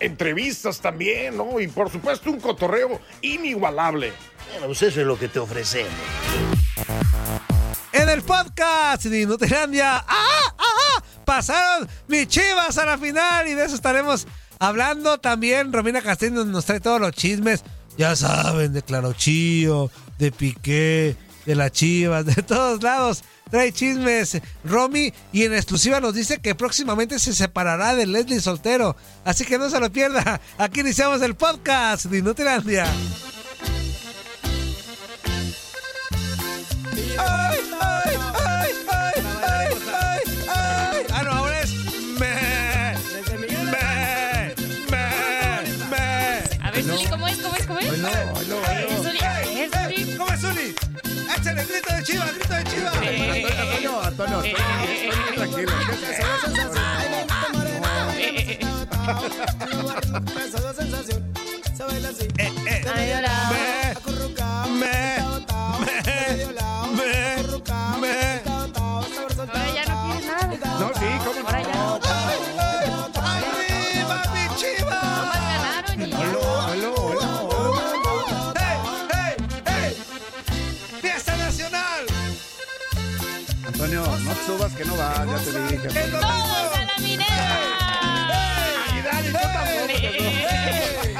Entrevistas también, ¿no? Y por supuesto un cotorreo inigualable. Bueno, pues eso es lo que te ofrecemos. En el podcast de Inutilandia, ¡ah! ¡ah! Pasaron mis chivas a la final y de eso estaremos hablando también. Romina Castillo nos trae todos los chismes. Ya saben, de Claro Chío, de Piqué, de las chivas, de todos lados. Trae chismes Romy y en exclusiva nos dice que próximamente se separará de Leslie Soltero. Así que no se lo pierda. Aquí iniciamos el podcast de Inutilandia. De chiva, grito de chiva! Antonio, Antonio, eh, Antonio, eh, tranquilo. eh, eh, eh, Eh, eh. Hola. Me, me, me, me, me. Subas que no va, ya te dije. ¡El ¡Todos a la minera! Eh,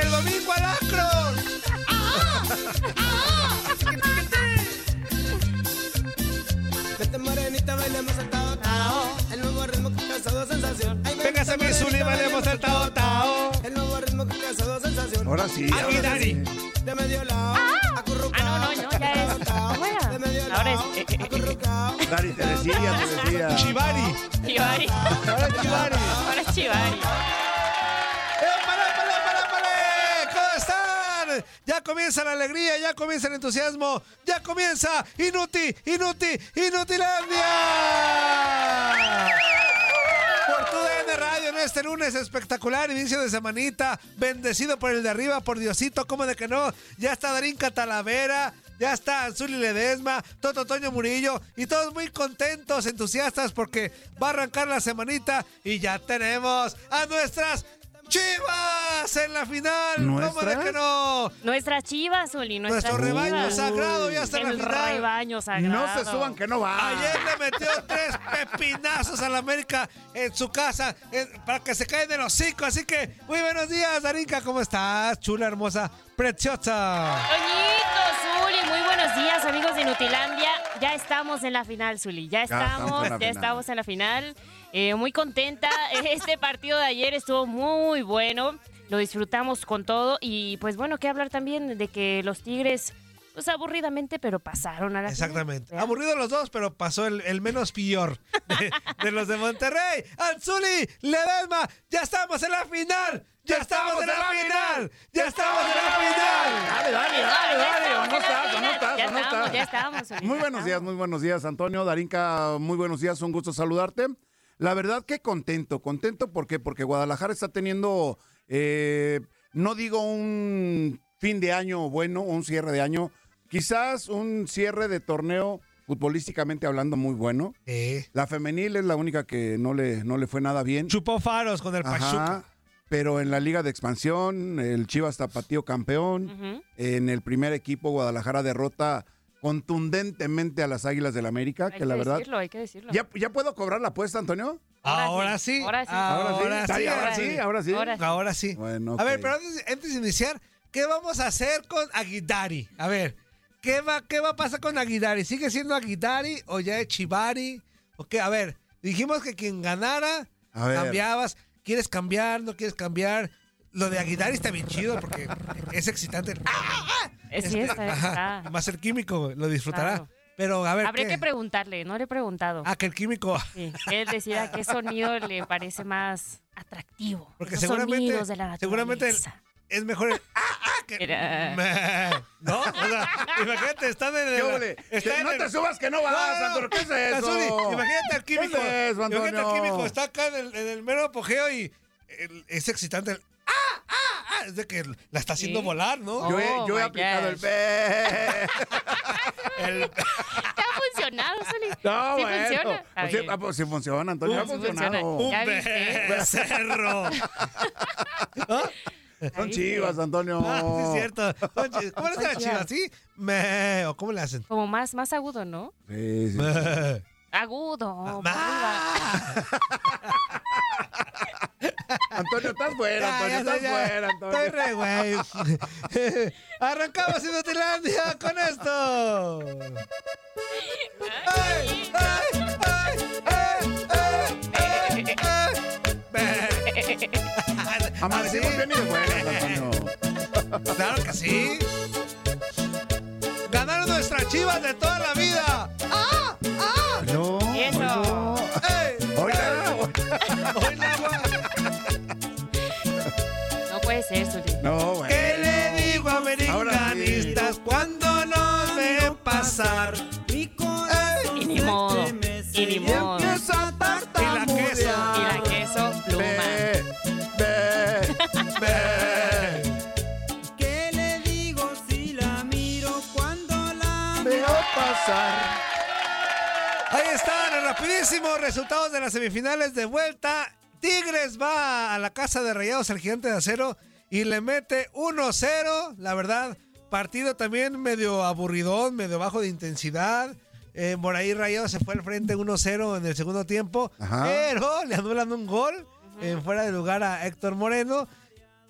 ¡El domingo al Akron! Vete morenita, bailemos el tao tao. El nuevo ritmo que causado sensación. Véngase mi Zuli, bailemos el tao tao. El nuevo ritmo que causado sensación. Ahora sí, ahora Dani. sí. De medio lado, acurrucado. Ah, no, no, no, ya es. ¿Cómo era? De medio Ahora es. lado, eh, eh, eh, acurrucado. Dani, te decía, te decía. Chivari. Chivari. Ahora Chivari. Ahora es Chivari. ¡Épale, épale, épale, épale! ¿Cómo están? Ya comienza la alegría, ya comienza el entusiasmo, ya comienza Inuti, Inuti, Inutilandia. Por tu este lunes espectacular, inicio de semanita, bendecido por el de arriba, por Diosito, ¿cómo de que no? Ya está Darín Catalavera, ya está Zuli Ledesma, Toto Toño Murillo y todos muy contentos, entusiastas porque va a arrancar la semanita y ya tenemos a nuestras Chivas en la final. ¿Cómo de ¿Nuestras? que no? Nuestras chivas, Zuli, nuestras Nuestro rebaño chivas. sagrado ya está en la El final. rebaño sagrado. No se suban que no va. Ayer le metió tres pepinazos a la América en su casa para que se caigan de los cinco. Así que, muy buenos días, Darinka. ¿Cómo estás? Chula, hermosa, preciosa. Toñito, Zuli, muy buenos días, amigos de Inutilandia. Ya estamos en la final, Zuli. Ya estamos estamos, en la ya final. estamos en la final. Eh, muy contenta. Este partido de ayer estuvo muy bueno. Lo disfrutamos con todo. Y pues bueno, que hablar también de que los Tigres, pues aburridamente, pero pasaron a la final. Exactamente. Aburridos los dos, pero pasó el, el menos peor de, de los de Monterrey. Anzuli, Ledesma, ya estamos en la final. Ya estamos en la final. Ya estamos en la final. Dale, dale, dale, dale. estamos ¿O no en la estás, no estás, no ya estamos, Muy buenos días, muy buenos días, Antonio. Darinka, muy buenos días, un gusto saludarte. La verdad que contento, contento ¿por qué? porque Guadalajara está teniendo, eh, no digo un fin de año bueno, un cierre de año, quizás un cierre de torneo futbolísticamente hablando muy bueno. Eh, La femenil es la única que no le, no le fue nada bien. chupó faros con el Pachuca. Ajá, pero en la Liga de Expansión, el Chivas Tapatío campeón. En el primer equipo, Guadalajara derrota contundentemente a las Águilas del América, Hay que que la verdad. decirlo, hay que decirlo. ¿Ya, ¿Ya puedo cobrar la apuesta, Antonio? Ahora sí. Ahora sí. Ahora sí. Ahora sí, ahora sí, ahora sí. Ahora sí. Ahora sí. Bueno, A ver, pero antes, antes de iniciar, ¿qué vamos a hacer con Aguidari? A ver, ¿qué va, ¿qué va a pasar con Aguidari? ¿Sigue siendo Aguidari o ya es Chivari? ¿O qué? A ver, dijimos que quien ganara, A ver. cambiabas. ¿Quieres cambiar? ¿No quieres cambiar? Lo de Aguidari está bien chido porque es excitante. ¡Ah! Eh, Sí, está, Ajá, está. Va a ser químico, lo disfrutará. Claro. Pero a ver. Habría ¿qué? que preguntarle, no le he preguntado. Ah, que el químico. Sí, él decida qué sonido le parece más atractivo. Porque Esos seguramente- sonidos de la seguramente el- naturaleza. Es mejor el. ¡Ah, ah! Que, Era-. ¿No? O sea, imagínate, están en el. Está en no el- te subas que no vas, No, no. ¿Qué es eso? Azuli, imagínate al químico. ¿Qué es imagínate al químico, está acá en el, en el mero apogeo y el- es excitante. ¡Ah! ¡Ah! ¡Ah! Es de que la está haciendo Sí. volar, ¿no? Yo he, Oh, yo he my aplicado el gosh. be. El- ¿Te ha funcionado, Soli? No, ¿Sí bueno. funciona? Pues sí, ah, pues sí funciona, Antonio. Uh, ha funcionado. un becerro. ¿Ah? Son Ahí chivas, Antonio. Ah, sí, es cierto. ¿Cómo le hacen chivas? Me, ¿O cómo le hacen? Como más, más agudo, ¿no? Sí, sí. Me. Agudo. Ah. Antonio, estás fuera, Antonio, estás fuera, Estoy Antonio. re güey. Arrancamos Inutilandia con esto. ¡Ay, ay, ay, ay, ay, ay! Amanecimos ¿Ah, bien y de buenas. Claro que sí. Ganaron nuestras chivas de toda la vida. Los rapidísimos resultados de las semifinales de vuelta. Tigres va a la casa de Rayados, el gigante de acero, y le mete 1-0. La verdad, partido también medio aburridón, medio bajo de intensidad. Eh, por ahí Rayados se fue al frente 1-0 en el segundo tiempo, Ajá. pero le anulan un gol en fuera de lugar a Héctor Moreno.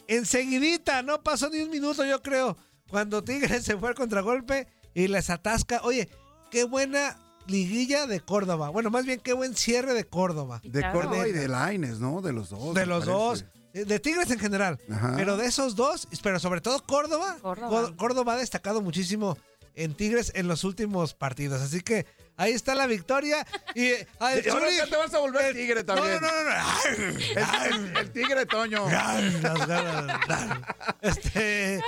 Enseguidita, no pasó ni un minuto, yo creo, cuando Tigres se fue al contragolpe y les atasca. Oye, qué buena liguilla de Córdoba. Bueno, más bien qué buen cierre de Córdoba. De Claro. Córdoba y de Laines, ¿no? De los dos. De los parece. dos. eh, De Tigres en general. Ajá. Pero de esos dos, pero sobre todo Córdoba. Córdoba. Có- Córdoba ha destacado muchísimo en Tigres en los últimos partidos. Así que ahí está la victoria. Y, eh, a el Y ahora Zuli- ya te vas a volver el- tigre también. no, no, no. no. El, el- el tigre Toño. Las ganas. Este.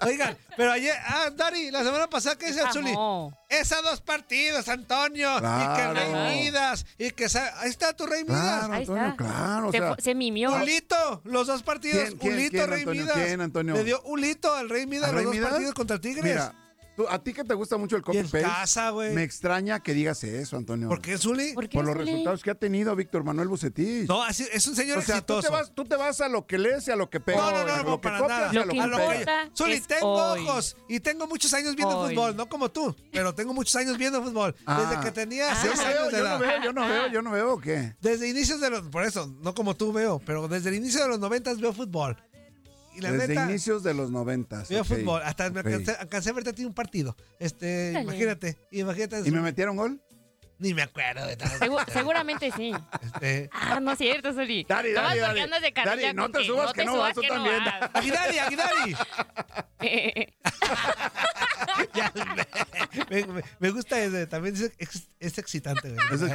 Oigan, pero ayer, ah, Dari, la semana pasada, ¿qué dice el Zuli? Amó. Esas dos partidos, Antonio. Y que Claro. Rey Midas. Y que ahí está tu Rey Midas. Claro, Ahí Antonio, está. claro. O se, sea, se mimió. Ulito, los dos partidos. ¿Quién, quién, Ulito, quién, Rey Antonio? Midas. ¿Quién, Antonio? Le dio Ulito al Rey Midas ¿A los Rey dos Midas? partidos contra el Tigres. Mira, tú- a ti que te gusta mucho el y en copy-paste, casa, güey. me extraña que digas eso, Antonio. ¿Por qué, Zuli? ¿Por qué, Por los Zuli? resultados que ha tenido Víctor Manuel Bucetich. No, así- es un señor o sea, tú te, vas, tú te vas a lo que lees y a lo que pegas. No, no, no, no, para nada. Lo que A lo Zuli, tengo hoy. ojos y tengo muchos años viendo Hoy. fútbol, no como tú, pero tengo muchos años viendo fútbol. Ah. Desde que tenía Ah. Seis años de yo edad. no veo, yo no veo, yo no veo, ¿qué? Desde inicios de los, por eso, no como tú veo, pero desde el inicio de los noventas veo fútbol. Y la Desde neta, inicios de los noventas. veo ok, fútbol. Hasta me ok. alcancé, alcancé a verte a ti un partido. Este, Dale. imagínate, imagínate. ¿Y me metieron gol? Ni me acuerdo de tal. Segu- seguramente sí. Este, Ah, no es cierto, Soli. Dari, Dari, Dari. andas de Dari, no te subas, que no vas, tú también. vas. Aguidari, Aguidari. Ya, me, me- me gusta ese, también es, ex- es excitante. güey.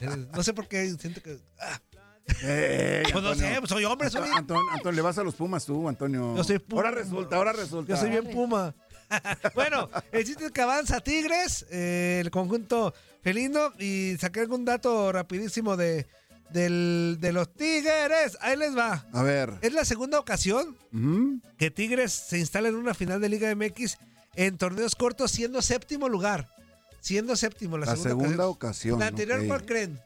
Eh, no sé por qué siento que... ah, Pues no sé, pues soy hombre, soy... Antonio, Antonio, le vas a los Pumas tú, Antonio. Yo soy Puma. Ahora resulta, ahora resulta. Yo soy bien puma. bueno, el chiste es que avanza Tigres, eh, el conjunto felino, y saqué algún dato rapidísimo de, del- de los Tigres. Ahí les va. A ver. Es la segunda ocasión que Tigres se instala en una final de Liga MX en torneos cortos siendo séptimo lugar. Siendo séptimo la, La segunda ocasión. ocasión. La anterior. ¿cuál creen?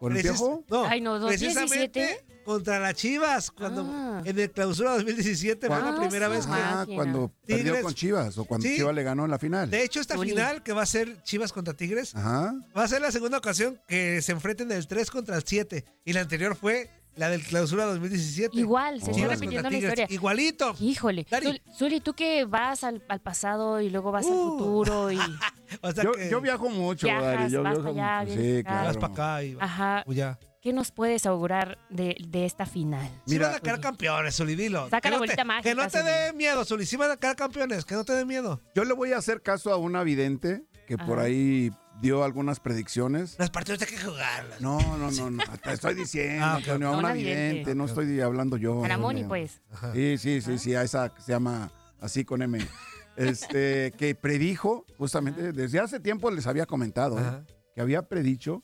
¿Con el viejo? No, Ay, no, precisamente contra las Chivas, cuando Ah. en el clausura 2017 fue la Ah, primera sí. vez que... Ah, cuando perdió con Chivas o cuando Sí. Chivas le ganó en la final. De hecho, esta final que va a ser Chivas contra Tigres Ajá. va a ser la segunda ocasión que se enfrenten del 3 contra el 7 y la anterior fue la del clausura 2017. Igual, se está Chivas repitiendo la historia. Igualito. Híjole. Dari. Zul- Zuli, tú que vas al, al pasado y luego vas al Uh. futuro y O sea Yo, que yo viajo mucho, Viajas, Dari. Yo vas viajo para allá, mucho. Sí, para acá. vas claro. para acá y vas ajá. ¿qué nos puedes augurar de, de esta final? Sí Mira, van a quedar campeones, Zuli, dilo. Saca Que la no te- bolita mágica, Que no te dé miedo, Zuli. Sí van a quedar campeones, que no te dé miedo. Yo le voy a hacer caso a una vidente que por ahí dio algunas predicciones. Los partidos hay que jugarlos. No, no, no, no. Te estoy diciendo, Ah. Antonio, a No, una vidente. No estoy hablando yo. A la Moni, Antonio. pues. Sí, sí, sí, sí, a esa que se llama así con M. Este, que predijo, justamente, desde hace tiempo les había comentado, ¿eh? Que había predicho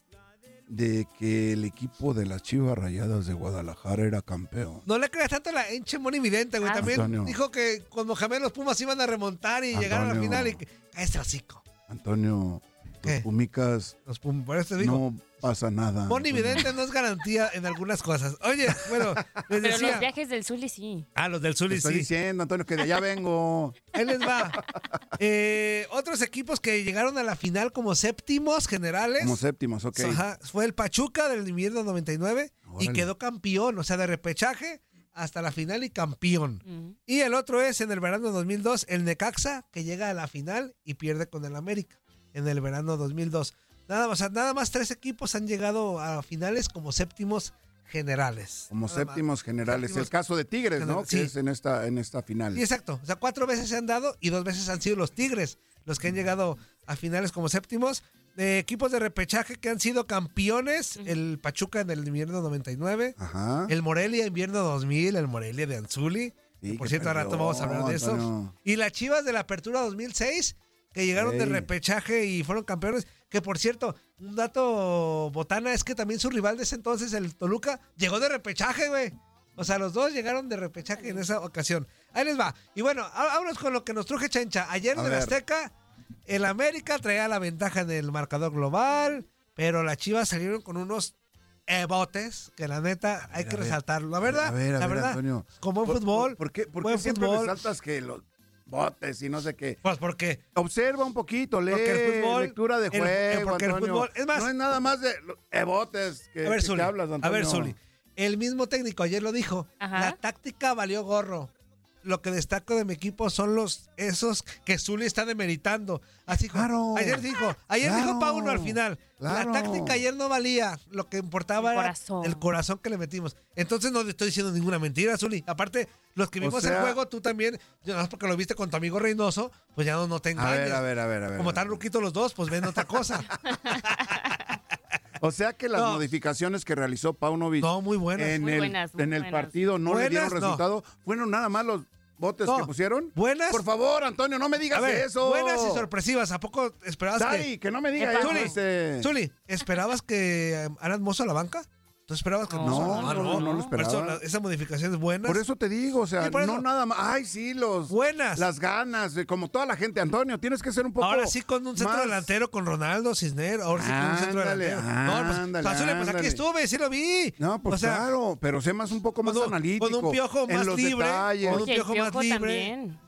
de que el equipo de las Chivas Rayadas de Guadalajara era campeón. No le creas tanto a la hinche Moni Vidente, güey. Ah, También Antonio. dijo que con Mohamed los Pumas iban a remontar y llegar a la Antonio. final y que cállate hocico. Antonio, ¿Qué? los Pumicas Los Pumas, por eso te digo. no pasa nada. Moni. Vidente no es garantía en algunas cosas. Oye, bueno, les Pero decía. los viajes del Zuli sí. Ah, los del Te Zuli estoy sí. diciendo, Antonio, que de allá vengo. Ahí les va. Eh, otros equipos que llegaron a la final como séptimos generales. Como séptimos, ok. Ajá, fue el Pachuca del invierno 99 y quedó campeón, o sea, de repechaje hasta la final y campeón. Ujú. Y el otro es en el verano 2002, el Necaxa, que llega a la final y pierde con el América en el verano 2002. Nada más, nada más tres equipos han llegado a finales como séptimos generales. Como séptimos generales. Séptimos el caso de Tigres, ¿no? sí. Que es en esta, en esta final. Sí, exacto. O sea, cuatro veces se han dado y dos veces han sido los Tigres los que han llegado a finales como séptimos. De equipos de repechaje que han sido campeones, el Pachuca en el invierno 99, Ajá. el Morelia invierno 2000, el Morelia de Anzuli. Sí, por cierto, ahora vamos a hablar de eso. Antonio. Y las Chivas de la Apertura 2006, que llegaron de repechaje y fueron campeones. Que por cierto, un dato botana es que también su rival de ese entonces, el Toluca, llegó de repechaje, güey. O sea, los dos llegaron de repechaje en esa ocasión. Ahí les va. Y bueno, vámonos con lo que nos truje Chencha. Ayer en el. Azteca, el América traía la ventaja en el marcador global, pero las Chivas salieron con unos eh, botes que la neta hay ver, que resaltarlo. La verdad, A ver, a la ver, verdad, Antonio. como en ¿Por- fútbol, ¿Por, por qué, por qué siempre fútbol. resaltas que los botes y no sé qué? pues porque Observa un poquito, lee Porque el fútbol- lectura de el- juego, eh, porque el Antonio. fútbol- es más- no es nada más de lo- eh, botes que, A ver, que- que Zuli. hablas, a Antonio. ver, Zuli. El mismo técnico ayer lo dijo. Ajá. La táctica valió gorro. Lo que destaco de mi equipo son los esos que Zuli está demeritando. Así dijo. Claro. Ayer dijo, ayer dijo Claro. Pauno al final. Claro. La táctica ayer no valía. Lo que importaba El era corazón. el corazón que le metimos. Entonces no le estoy diciendo ninguna mentira, Zuli. Aparte, los que O vimos el juego, tú también, yo nada más porque lo viste con tu amigo Reynoso, pues ya no, no te A ver, a ver, a ver, a ver. Como tan ruquitos los dos, pues ven otra cosa. O sea que las No. modificaciones que realizó Paunovic No, muy buenas. en, Muy el, buenas, muy en el buenas. partido no le dieron no. resultado. Fueron nada más los botes No. que pusieron. Buenas. Por favor, Antonio, no me digas ver, eso. buenas y sorpresivas. ¿A poco esperabas que... Dari, que no me diga Epa. eso. Zuli, este. Zuli, ¿esperabas que eh, Alan Mozo a la banca? ¿Tú esperabas que No, Mozo- No, Ah, no, no, lo Por eso esperaba. la- esa modificación es buena. Por eso te digo, o sea, Sí, no eso. nada más. Ay, sí, los. Buenas. Las ganas, eh, como toda la gente. Antonio, tienes que ser un poco. Ahora sí con un centro más- delantero con Ronaldo Cisner, ahora sí con un centro Ándale, delantero. no, pues, ándale, pues, pues aquí ándale. estuve, sí lo vi. No, pues O sea, claro, pero sé más un poco más con un- analítico. con un piojo en más los libre, detalles. con un Oye, el piojo más libre. también.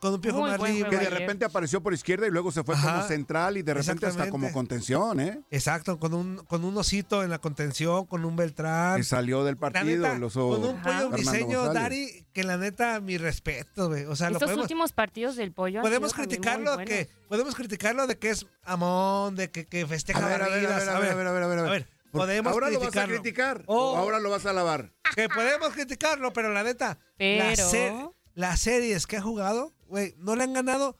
Con un piojo Muy más buen libre. Que de repente apareció por izquierda y luego se fue Ajá. como central y de repente hasta como contención, ¿eh? Exacto, con un, con un osito en la contención, con un Beltrán. Que salió del partido, neta, los con un pollo briseño. Dari, que la neta, mi respeto, güey. O sea, lo Estos podemos, últimos partidos del pollo podemos criticarlo que podemos criticarlo de que es amón, de que, que festeja A ver, a ver, a ver, a ver, a ver, a ver, a ver, a ver, podemos ¿Ahora lo vas a criticarlo. criticar Oh. o ahora lo vas a alabar? que podemos criticarlo, pero la neta, Pero- las, se- las series que ha jugado, güey, no le han ganado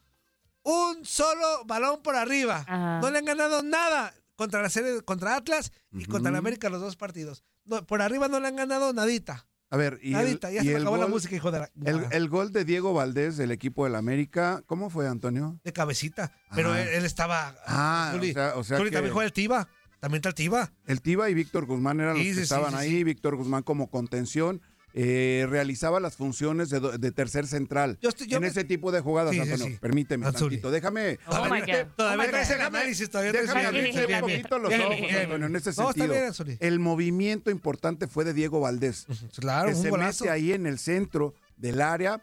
un solo balón por arriba. Ajá. No le han ganado nada contra la serie contra Atlas y contra la América los dos partidos. No, por arriba no le han ganado nadita. A ver, y el, nadita. ya y se me el acabó la gol, música, hijo de la. el, el gol de Diego Valdés del equipo del América, ¿cómo fue, Antonio? de cabecita. Pero Ah. él, él estaba. Ah, Zuli, o sea, o sea Zuli que también juega el Tiba. También está el Tiba. el Tiba y Víctor Guzmán eran Sí, los que sí, estaban sí, ahí. sí. Víctor Guzmán como contención. Eh, realizaba las funciones de, tercer central Yo estoy- yo en me- ese tipo de jugadas, Sí, Antonio. sí. Permíteme Anzuli. tantito. Déjame. Oh my abrirte- God. Todavía Oh my traes God. el análisis. Todavía Déjame traes el abrirte análisis. un Bien, bien. poquito los Bien, ojos, bien, bien. Antonio, en ese No, sentido. bien, Anzuli. El movimiento importante fue de Diego Valdés. Claro, que un se golazo. mete ahí en el centro del área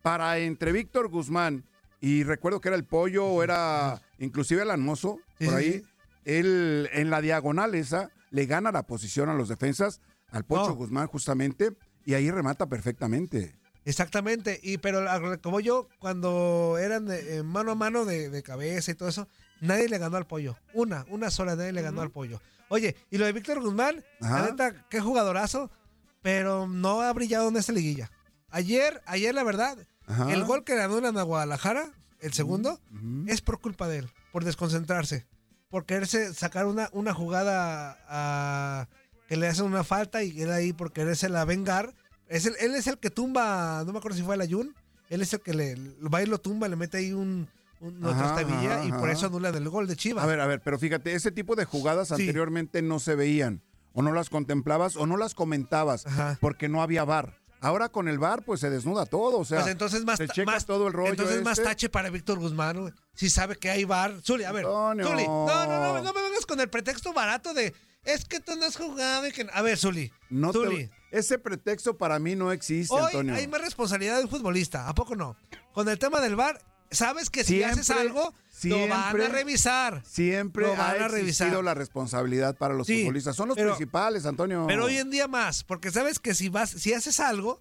para entre Víctor Guzmán y recuerdo que era el pollo o era inclusive el Almozo Sí, por ahí sí. él en la diagonal esa le gana la posición a los defensas al Pocho No. Guzmán justamente, y ahí remata perfectamente. Exactamente, y pero como yo, cuando eran de- eh, mano a mano de, de cabeza y todo eso, nadie le ganó al pollo. Una, una sola, nadie le ganó al pollo. Oye, y lo de Víctor Guzmán, Ajá. la neta, qué jugadorazo, pero no ha brillado en esta liguilla. Ayer, ayer la verdad, Ajá. el gol que le anulan a Guadalajara, el segundo, es por culpa de él, por desconcentrarse, por quererse sacar una, una jugada a- que le hacen una falta y él ahí por quererse la vengar. Es el, él es el que tumba, no me acuerdo si fue el Ayun, él es el que le va y lo tumba, le mete ahí un, un una Ajá, ajá, y por eso anulan el gol de Chivas. A ver, a ver, pero fíjate, ese tipo de jugadas Sí. anteriormente no se veían, o no las contemplabas, o no las comentabas, Ajá. porque no había bar. Ahora con el bar, pues se desnuda todo, o sea, pues entonces más, se checa más- todo el rollo. entonces más este. tache para Víctor Guzmán, güey. Si sabe que hay bar. Zuli, a ver. Antonio. Zuli, no, no, no, no me vengas con el pretexto barato de es que tú no has jugado y que. A ver, Zuli. No te- Zuli. ese pretexto para mí no existe, Hoy Antonio. hay más responsabilidad del futbolista, ¿a poco no? Con el tema del bar, sabes que si Siempre, haces algo, lo van siempre, a revisar. Siempre Lo van ha a revisar. la responsabilidad para los Sí, futbolistas. Son los pero- principales, Antonio. Pero hoy en día más, porque sabes que si vas, si haces algo,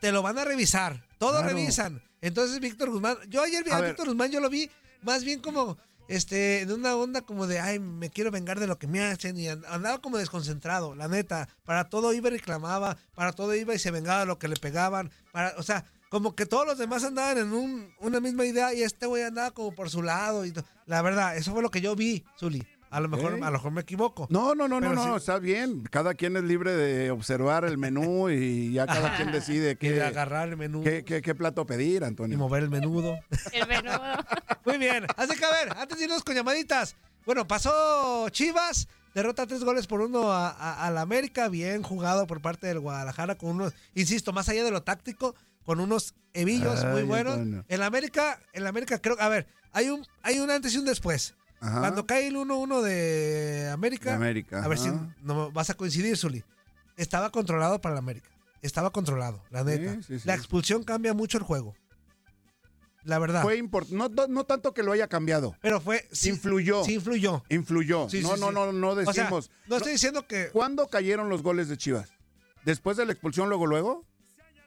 te lo van a revisar. Todo Claro. revisan. Entonces, Víctor Guzmán, yo ayer vi A a. Víctor Guzmán, yo lo vi más bien como este, en una onda como de, ay, me quiero vengar de lo que me hacen. Y and- andaba como desconcentrado, la neta. Para todo iba y reclamaba, para todo iba y se vengaba de lo que le pegaban. Para, o sea, como que todos los demás andaban en un- una misma idea y este güey andaba como por su lado. Y la verdad, eso fue lo que yo vi, Zuli. A lo mejor, a lo mejor me equivoco. No, no, no, no, no, sí. está bien. Cada quien es libre de observar el menú y ya cada quien decide Que de qué, agarrar el menú qué, qué- qué plato pedir, y Antonio. mover el menudo. El menudo. Muy bien. Así que a ver, antes de irnos con llamaditas. Bueno, pasó Chivas, derrota tres goles por uno a, a- a la América. Bien jugado por parte del Guadalajara con unos, insisto, más allá de lo táctico, con unos hebillos muy buenos. Antonio. En la América, en la América creo, a ver, hay un, hay un antes y un después. Ajá. Cuando cae el 1-1 de América, De América, a ver si no vas a coincidir, Zuli. Estaba controlado para la América. Estaba controlado, la neta. Sí, sí, sí. La expulsión cambia mucho el juego. La verdad. Fue no, no, no tanto que lo haya cambiado. Pero fue. sí- influyó. Sí, influyó. Influyó. No, no, no, no O sea, decimos. no estoy diciendo que. ¿Cuándo cayeron los goles de Chivas? ¿Después de la expulsión, luego, luego?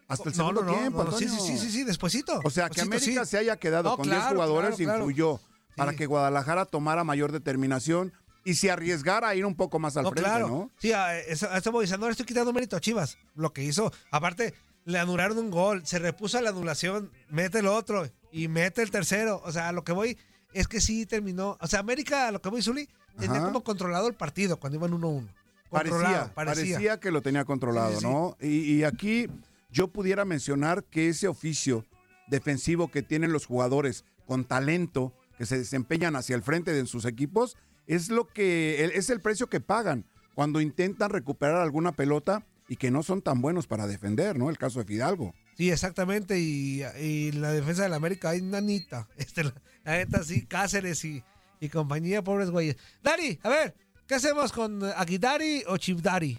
Hasta el no, segundo no, tiempo, no, sí, sí, sí, sí, sí, despuesito. O sea, que América sí. se haya quedado No, con 10 claro, jugadores claro, claro. influyó para que Guadalajara tomara mayor determinación y se arriesgara a ir un poco más al No, frente, claro. ¿no? Sí, a eso, a eso voy diciendo, no le estoy quitando mérito a Chivas. Lo que hizo, aparte, le anularon un gol, se repuso a la anulación, mete el otro y mete el tercero. O sea, a lo que voy es que sí terminó. O sea, América, a lo que voy, Zuli, tenía como controlado el partido cuando iban 1-1. Parecía, Controlado, parecía, que lo tenía controlado, Sí, sí, sí. ¿no? Y, y aquí yo pudiera mencionar que ese oficio defensivo que tienen los jugadores con talento, que se desempeñan hacia el frente de sus equipos, es lo que es el precio que pagan cuando intentan recuperar alguna pelota y que no son tan buenos para defender, ¿no? El caso de Fidalgo. Sí, exactamente. Y, y la defensa del América hay nanita. Este, la, la neta, sí, Cáceres y, y compañía, pobres güeyes. Dari, a ver, ¿qué hacemos con Aguidari o Chivdari?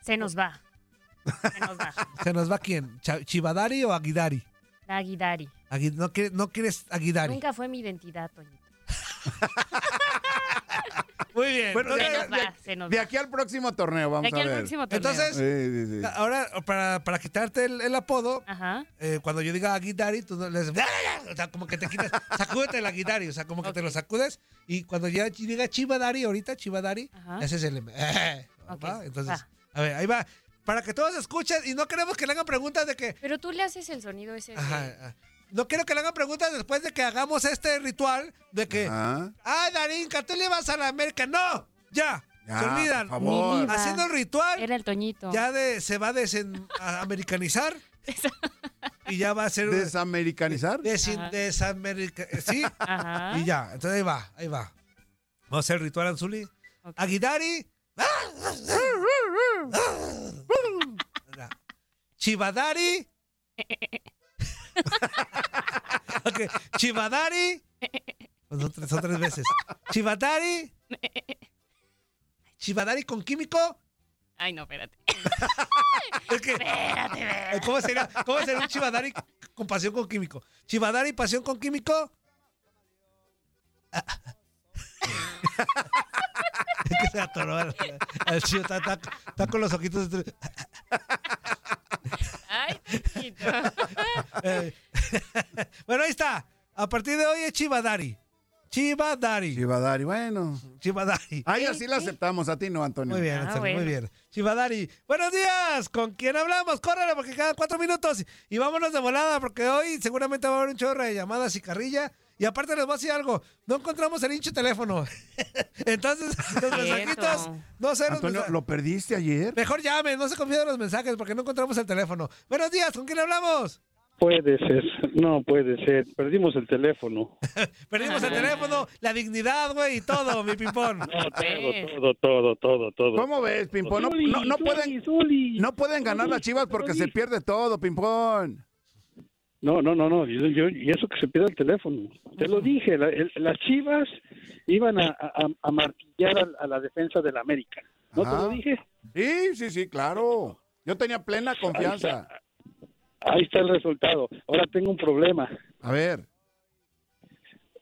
Se nos va. Se nos va. ¿Se nos va quién? ¿Chivadari o Aguidari? Aguidari. Agui- no, quiere- no quieres Aguidari. Nunca fue mi identidad, Toñito. Muy bien. Bueno, Se entonces, nos va, se nos De va. aquí al próximo torneo, vamos De aquí a al ver. próximo torneo. Entonces, Sí, sí, sí. ahora, para, para quitarte el, el apodo, Ajá. eh, cuando yo diga Aguidari, tú no les... O sea, como que te quitas, sacúdete el Aguidari, o sea, como que te lo sacudes. Y cuando ya diga Chivadari, ahorita Chivadari, Ajá. ese es el... Eh. Entonces, va. a ver, ahí va. Para que todos escuchen y no queremos que le hagan preguntas de que... Pero tú le haces el sonido ese. de- Ajá, ajá. No quiero que le hagan preguntas después de que hagamos este ritual de que... Ajá. ¡Ay, Darinka, tú le vas a la América! ¡No! ¡Ya! Ya, se olvidan. por favor. Mi vida. Haciendo el ritual, Era el Toñito. ya de, se va a desamericanizar y ya va a ser... ¿Desamericanizar? desin- Ajá. desamerica- Sí, Ajá. y ya. Entonces ahí va, ahí va. Vamos a hacer el ritual Anzuli. Ok. Aguidari. Chivadari. Ok, Chivadari. Pues Son tres, son tres veces. Chivadari. Chivadari con químico. Ay, no, espérate. Es que, Espérate, espérate. ¿cómo, sería, ¿Cómo sería un Chivadari con pasión con químico? Chivadari, pasión con químico. Es que se atoró al chivo, está, está- está con los ojitos. Ay, chiquito. Eh, está. A partir de hoy es Chivadari. Chivadari. Chivadari, bueno. Chivadari. Ahí así la aceptamos, a ti no, Antonio. Muy bien, Ah, Anselmo, bueno. muy bien. Chivadari, buenos días. ¿Con quién hablamos? Córrele porque quedan cuatro minutos. Y vámonos de volada porque hoy seguramente va a haber un chorro de llamadas y carrilla. Y aparte les voy a decir algo. No encontramos el hincho teléfono. Entonces, los mensajitos, no sé los Antonio, ¿lo perdiste ayer? Mejor llame, no se confíen los mensajes porque no encontramos el teléfono. Buenos días, ¿con quién hablamos? Puede ser, no puede ser. Perdimos el teléfono. Perdimos el teléfono, la dignidad, güey, y todo, mi pipón. No, todo, todo, todo, todo, todo. ¿Cómo ves, Pimpón? No, no- pueden, no pueden ganar las chivas porque se pierde todo, Pimpón. No, no, no, no. Yo, yo- y eso que se pierde el teléfono. Te lo dije, la- el- las chivas iban a, a- a martillar a, a la defensa del América. ¿No te lo dije? Sí, sí, sí, claro. Yo tenía plena confianza. Ahí está el resultado. Ahora tengo un problema. A ver,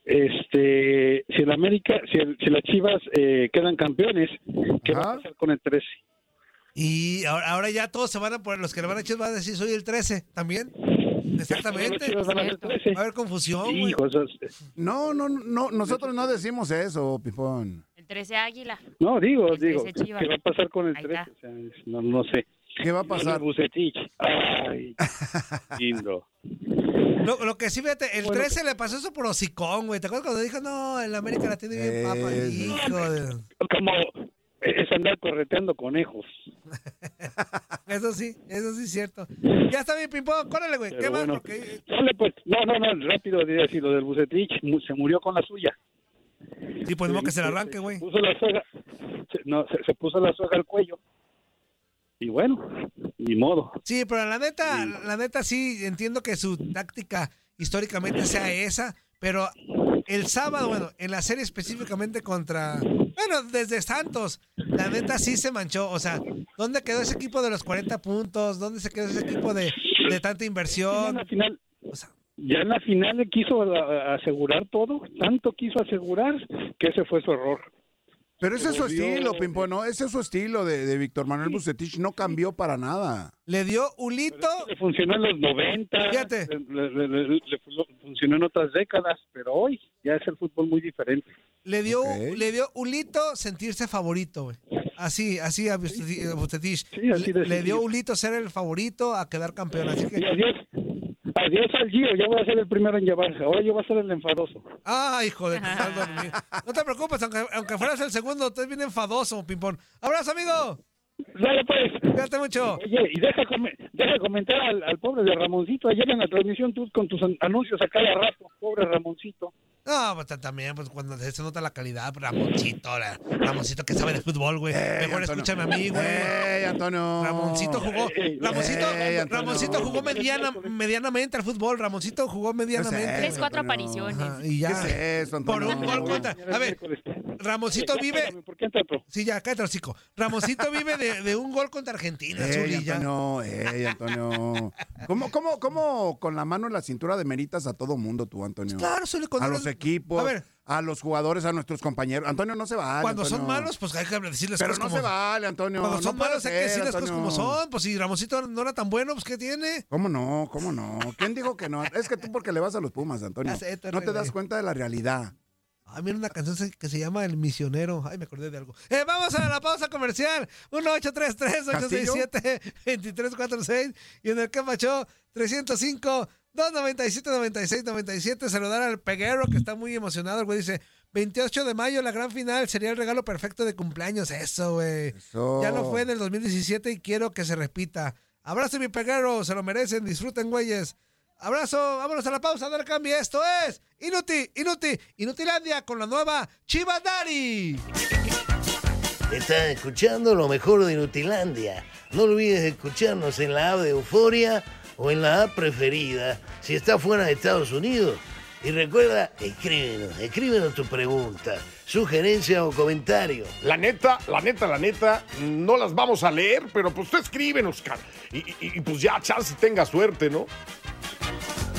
Este, si el América, si, el- si las chivas eh, quedan campeones, ¿qué va a pasar con el 13? Y ahora, ahora ya todos se van a poner, los que le van a echar van a decir soy el 13 también. Exactamente. chivas van a ser 13. Va a haber confusión, es- no, no, no, nosotros no decimos eso, Pimpón. El 13 Águila. No, digo, digo, 13 Chivas. ¿qué va a pasar con el Ahí 13? está. O sea, es- no, no sé. ¿Qué va a pasar? Bucetich. Ay, lindo. Lo, lo que sí, fíjate, el Bueno, 13 le pasó eso por hocicón, güey. ¿Te acuerdas cuando dijo, no, el América la tiene bien papa? Es- Hijo de... Como es andar correteando conejos. Eso sí, eso sí es cierto. Ya está bien, Pimpón, córrele, güey. ¿Qué Pero más? bueno. Porque Dale, pues, no, no, no, rápido diría así, lo del Bucetich se murió con la suya. sí, pues no que se le arranque, güey. Se puso la soga, se, no, se, se puso la soga al cuello. Y bueno, ni modo. Sí, pero la neta, la neta sí entiendo que su táctica históricamente sea esa, pero el sábado, bueno, en la serie específicamente contra, bueno, desde Santos, la neta sí se manchó, o sea, ¿dónde quedó ese equipo de los 40 puntos? ¿Dónde se quedó ese equipo de, de tanta inversión? la final, O sea, ya en la final le quiso asegurar todo, tanto quiso asegurar que ese fue su error. Pero ese es su estilo, Pimpón, ¿no? Ese es su estilo de, de Víctor Manuel Bucetich. No cambió para nada. le dio Ulito, Le funcionó en los 90, Fíjate. Le, le- le- le funcionó en otras décadas, pero hoy ya es el fútbol muy diferente. le dio, Ok. le dio Ulito sentirse favorito, güey. Así, así a Bucetich. Sí, así de le, le dio. Ulito ser el favorito a quedar campeón, así que... Y adiós, adiós al Gio, ya voy a ser el primero en llevar. Ahora yo voy a ser el enfadoso. Ah, hijo de. No te preocupes, aunque, aunque fueras el segundo, tú eres bien enfadoso, Pimpón. ¡Abrazo, amigo! Dale pues. Cuídate mucho. Oye, y deja, deja comentar al, al pobre de Ramoncito ayer en la transmisión tú con tus an- anuncios a cada rato. Pobre Ramoncito. No, pues ta- también, pues cuando se nota la calidad, pues, Ramoncito, la- Ramoncito que sabe de fútbol, güey. Ey, Mejor Antonio. escúchame a mí, güey. ¡Ey, Antonio! Ramoncito jugó, Ramoncito. Ramoncito jugó mediana, medianamente al fútbol. Ramoncito jugó medianamente. Tres, cuatro apariciones. Ajá, y ¿Qué ya. es eso, Antonio? Por un gol contra. A ver, Ramoncito vive. ¿Por qué? Sí, ya, cállate, hocico. Ramoncito vive de, de un gol contra Argentina, Ey. Antonio, ey, Antonio. ¿Cómo, cómo, ¿Cómo con la mano en la cintura demeritas a todo mundo tú, Antonio? Claro, Zuli, cuando a los equipos, A ver, a los jugadores, a nuestros compañeros. Antonio, no se vale. cuando son Antonio. malos, pues hay que decirles Pero cosas no como se vale, Antonio. Cuando son malos hay que ser, decirles cosas como Antonio. son. Pues si Ramoncito no era tan bueno, pues ¿qué tiene? ¿Cómo no? ¿Cómo no? ¿Quién dijo que no? Es que tú porque le vas a los Pumas, Antonio. No te das cuenta de la realidad. Ay, mira una canción que se llama El Misionero. Ay, me acordé de algo. Eh, vamos a la pausa comercial. 1-833-867-2346. Y en el que machó 305 297 96 97 Saludar al Peguero que está muy emocionado. El güey dice: 28 de mayo, la gran final. Sería el regalo perfecto de cumpleaños. Eso, güey. Eso. Ya lo fue en el 2017 y quiero que se repita. Abrazo, mi Peguero. Se lo merecen. Disfruten, güeyes. Abrazo, vámonos a la pausa, no le cambie. Esto es Inuti, Inuti, Inutilandia con la nueva Chivas Dari. Estás escuchando lo mejor de Inutilandia. No olvides escucharnos en la app de Euforia o en la app preferida si estás fuera de Estados Unidos. Y recuerda, escríbenos, escríbenos tu pregunta, sugerencia o comentario. La neta, la neta, la neta, no las vamos a leer, pero pues tú escríbenos, cara. Y, y- y, pues ya, chance tenga suerte, ¿no?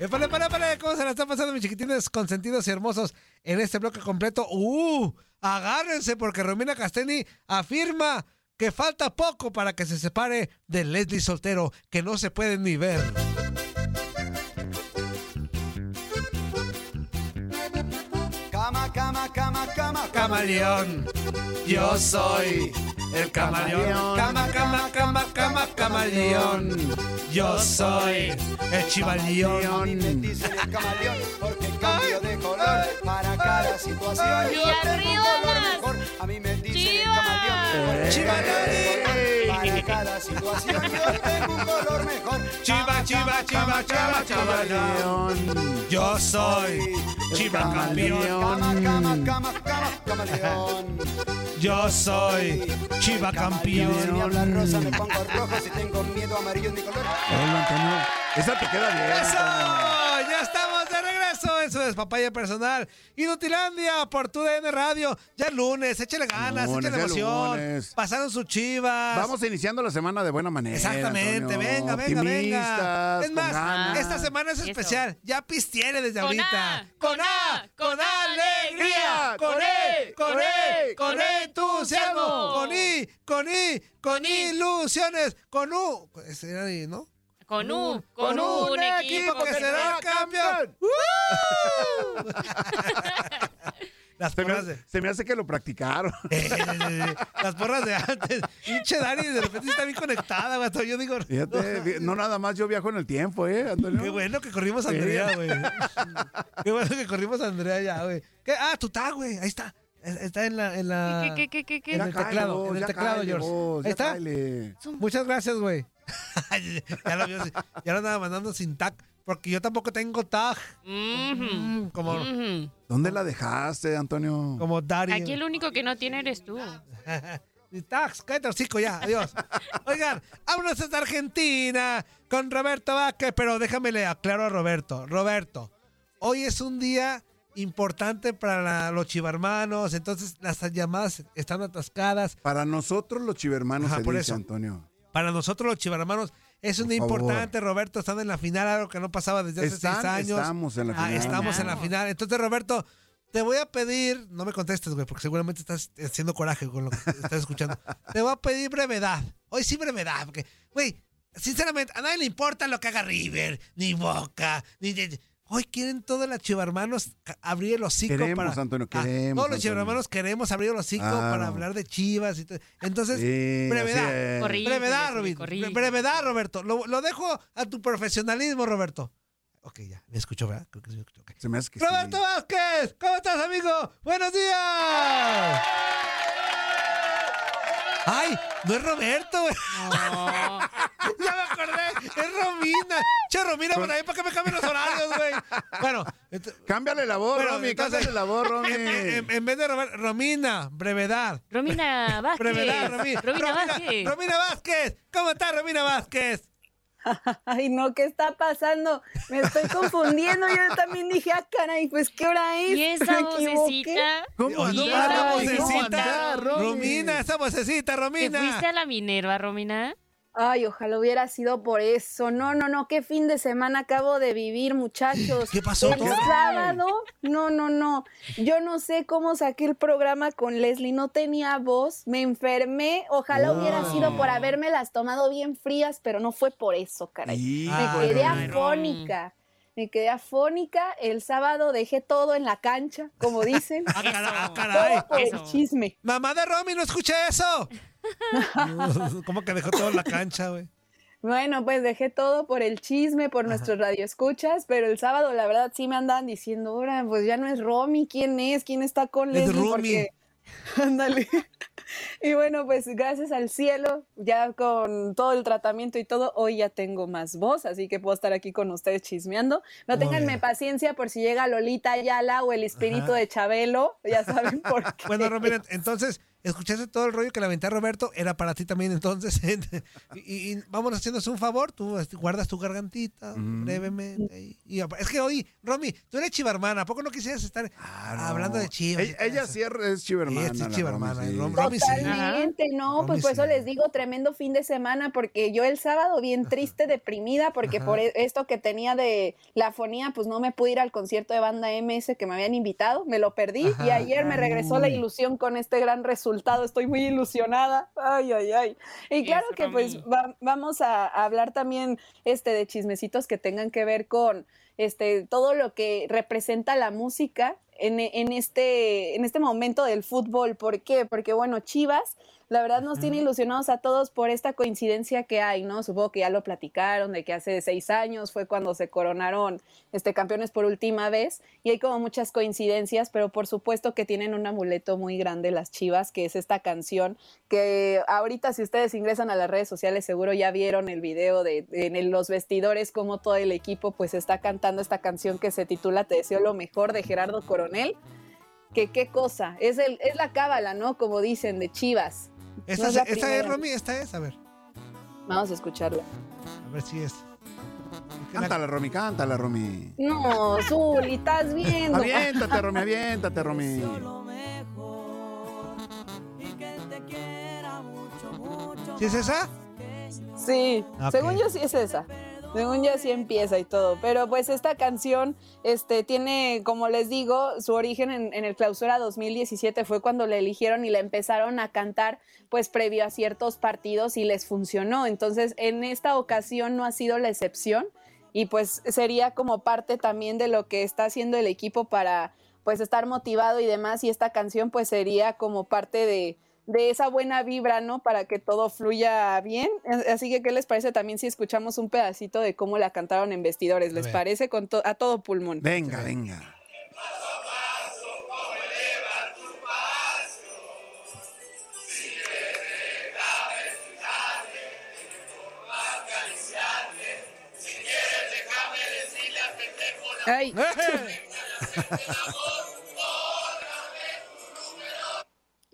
Épale, épale, épale, ¿cómo se la están pasando mis chiquitines consentidos y hermosos en este bloque completo? ¡Uh! Agárrense porque Romina Casteni afirma que falta poco para que se separe de Leslie Soltero, que no se pueden ni ver. Camaleón, yo soy el camaleón. Cama, cama, cama, cama, camaleón. Yo soy el A mí chivaleón. me dicen el camaleón porque cambio de color para cada situación. Y Yo tengo un arriba color las mejor. A mí me dicen el camaleón porque cada situación. Yo tengo un color mejor. Chiva, chiva, chiva, chiva, chivaleón. Yo soy chiva campeón. Cama, cama, cama, cama, camaleón. Yo soy chiva Si me campeón. habla rosa me pongo rojo. Si tengo miedo amarillo es mi color. Hola, Antonio. Esa te queda bien. ¡Eso! Antonio. ¡Ya estamos de regreso! Eso es Papaya Personal. Inutilandia por tu DN Radio. Ya es lunes, échale ganas, Lunes, échale emoción. lunes. Pasaron sus chivas. Vamos iniciando la semana de buena manera. Exactamente, Antonio. venga, venga, venga. Es más, ganas. esta semana es Eso. especial. Ya pistiere desde Con ahorita. A, con A, con con alegría, con E, con E, con entusiasmo, con I, con I, con ilusiones, con U. Ese era ahí, ¿no? Con un, con un equipo que será campeón. ¡Uh! Las Se me, porras de, se me hace que lo practicaron. Eh, las porras de antes. Pinche Dani de repente está bien conectada, güey. Yo digo, Fíjate, no nada más yo viajo en el tiempo, ¿eh, Antonio? Qué bueno que corrimos a Andrea, güey. Qué bueno que corrimos a Andrea ya, güey. Ah, tu tag, güey. Ahí está. Está en la. En la... ¿Qué, qué, qué, qué, En el teclado, en el teclado, George. vos, Ahí está. Muchas gracias, güey. ya lo vio, ya lo andaba mandando sin tag. Porque yo tampoco tengo tag. Mm, como. ¿Dónde la dejaste, Antonio? como Dari. Aquí el único que no tiene eres tú. Tags, cállate hocico ya, adiós. Oigan, vámonos hasta Argentina con Roberto Vázquez, pero déjame le aclaro a Roberto. Roberto, hoy es un día importante para la- los chivarmanos, entonces las llamadas están atascadas. Para nosotros los chivermanos Ajá, se por dice, eso. Antonio. Para nosotros los chivarmanos es un importante, Roberto, están en la final, algo que no pasaba desde hace Están- seis años. estamos en la Ah, final. estamos en la final. Entonces, Roberto, te voy a pedir, no me contestes, güey, porque seguramente estás haciendo coraje con lo que estás escuchando. te voy a pedir brevedad. Hoy sí brevedad, porque, güey, sinceramente, a nadie le importa lo que haga River, ni Boca, ni... ni- Hoy quieren todos los chivarmanos abrir el hocico Queremos, para... Antonio, Ah, queremos, todos los chivarmanos queremos abrir el hocico Claro. para hablar de chivas y todo. Entonces, Sí, brevedad. Corrí. Brevedad, Robin. corrígeme. Brevedad, Roberto. Lo, lo dejo a tu profesionalismo, Roberto. Ok, ya. Me escuchó, ¿verdad? Creo que sí me escuchó. ok. Se me hace que sí. Roberto Vázquez, ¿cómo estás, amigo? ¡Buenos días! ¡Ay! No es Roberto, güey. No. Ya me acordé. Es Romina. Che, Romina, por ahí, ¿para qué me cambian los horarios, güey? Bueno, Cámbiale la voz, Bueno, Romy, entonces- cámbiale la voz, Romy. en, en- en vez de Roberto, Romina, brevedad. Romina Vázquez. Brevedad, Romina. Romina Vázquez. Romina Vázquez. ¿Cómo estás, Romina Vázquez? Ay, no, ¿qué está pasando? Me estoy confundiendo. Yo también dije, ah, caray, pues, ¿qué hora es? Y esa vocecita. ¿Cómo esa Romy? ¿Cómo vocecita. Romina, esa vocecita, ¿Te Romina. fuiste a la Minerva, Romina? Ay, ojalá hubiera sido por eso. No, no, no, qué fin de semana acabo de vivir, muchachos. ¿Qué pasó? El ¿Qué? sábado, no, no, no. Yo no sé cómo saqué el programa con Leslie, no tenía voz, me enfermé. Ojalá hubiera sido por haberme las tomado bien frías, pero no fue por eso, caray. Sí, Me Ay, quedé Romy. afónica. Me quedé afónica. El sábado dejé todo en la cancha, como dicen. Ah, ah, caray. todo por el chisme. Mamá de Romy, no escuché eso. ¿Cómo que dejó todo en la cancha, güey? Bueno, pues dejé todo por el chisme, por nuestros radioescuchas, pero el sábado la verdad sí me andaban diciendo, ahora pues ya no es Romy, ¿quién es? ¿Quién está con Es Leslie? Rumi. Porque Ándale. Y bueno, pues gracias al cielo, ya con todo el tratamiento y todo, hoy ya tengo más voz, así que puedo estar aquí con ustedes chismeando. No tenganme paciencia por si llega Lolita Ayala o el espíritu Ajá. de Chabelo, ya saben por qué. Bueno, Romina, entonces, escuchaste todo el rollo que le aventé a Roberto, era para ti también, entonces. y, y vamos haciéndonos un favor, tú guardas tu gargantita brevemente. Y, y apa- es que hoy, Romy, tú eres chivarmana, ¿a poco no quisieras estar hablando de chivas? Ella, ella sí es chivermana. Sí, es la chivermana, Romy, sí. Sí. No, Romy pues por eso sí. les digo tremendo fin de semana, porque yo el sábado bien triste, deprimida, porque Ajá. por e- esto que tenía de la fonía, pues no me pude ir al concierto de banda MS que me habían invitado, me lo perdí y ayer me regresó la ilusión con este gran resultado, estoy muy ilusionada, ay, ay, ay. Y claro Eso, que pues va- vamos a, a hablar también este, de chismecitos que tengan que ver con este, todo lo que representa la música en, en este, en este momento del fútbol. ¿Por qué? Porque, bueno, Chivas, la verdad nos tiene ilusionados a todos por esta coincidencia que hay, ¿no? Supongo que ya lo platicaron, de que hace seis años fue cuando se coronaron este, campeones por última vez, y hay como muchas coincidencias, pero por supuesto que tienen un amuleto muy grande las Chivas, que es esta canción, que ahorita si ustedes ingresan a las redes sociales seguro ya vieron el video de, de en el- los vestidores, como todo el equipo pues está cantando esta canción que se titula Te deseo lo mejor de Gerardo Coronel. Que qué cosa, es, el, es la cábala, ¿no? Como dicen, de Chivas. Esta, No es esta es. Romy, esta es, a ver, Vamos a escucharla. a ver si es. Cántala, Romy, cántala, Romy. No, Zuli, estás viendo. Aviéntate, Romy, aviéntate, Romy. ¿Sí es esa? Sí, Ok. según yo sí es esa. Según yo sí empieza y todo. Pero pues esta canción este, tiene, como les digo, su origen en, en el clausura 2017 fue cuando la eligieron y la empezaron a cantar pues previo a ciertos partidos y les funcionó. Entonces en esta ocasión no ha sido la excepción y pues sería como parte también de lo que está haciendo el equipo para pues estar motivado y demás y esta canción pues sería como parte de, de esa buena vibra, ¿no? Para que todo fluya bien. Así que, ¿qué les parece también si escuchamos un pedacito de cómo la cantaron en vestidores? ¿Les parece? Con to- a todo pulmón. Venga, venga. Ay,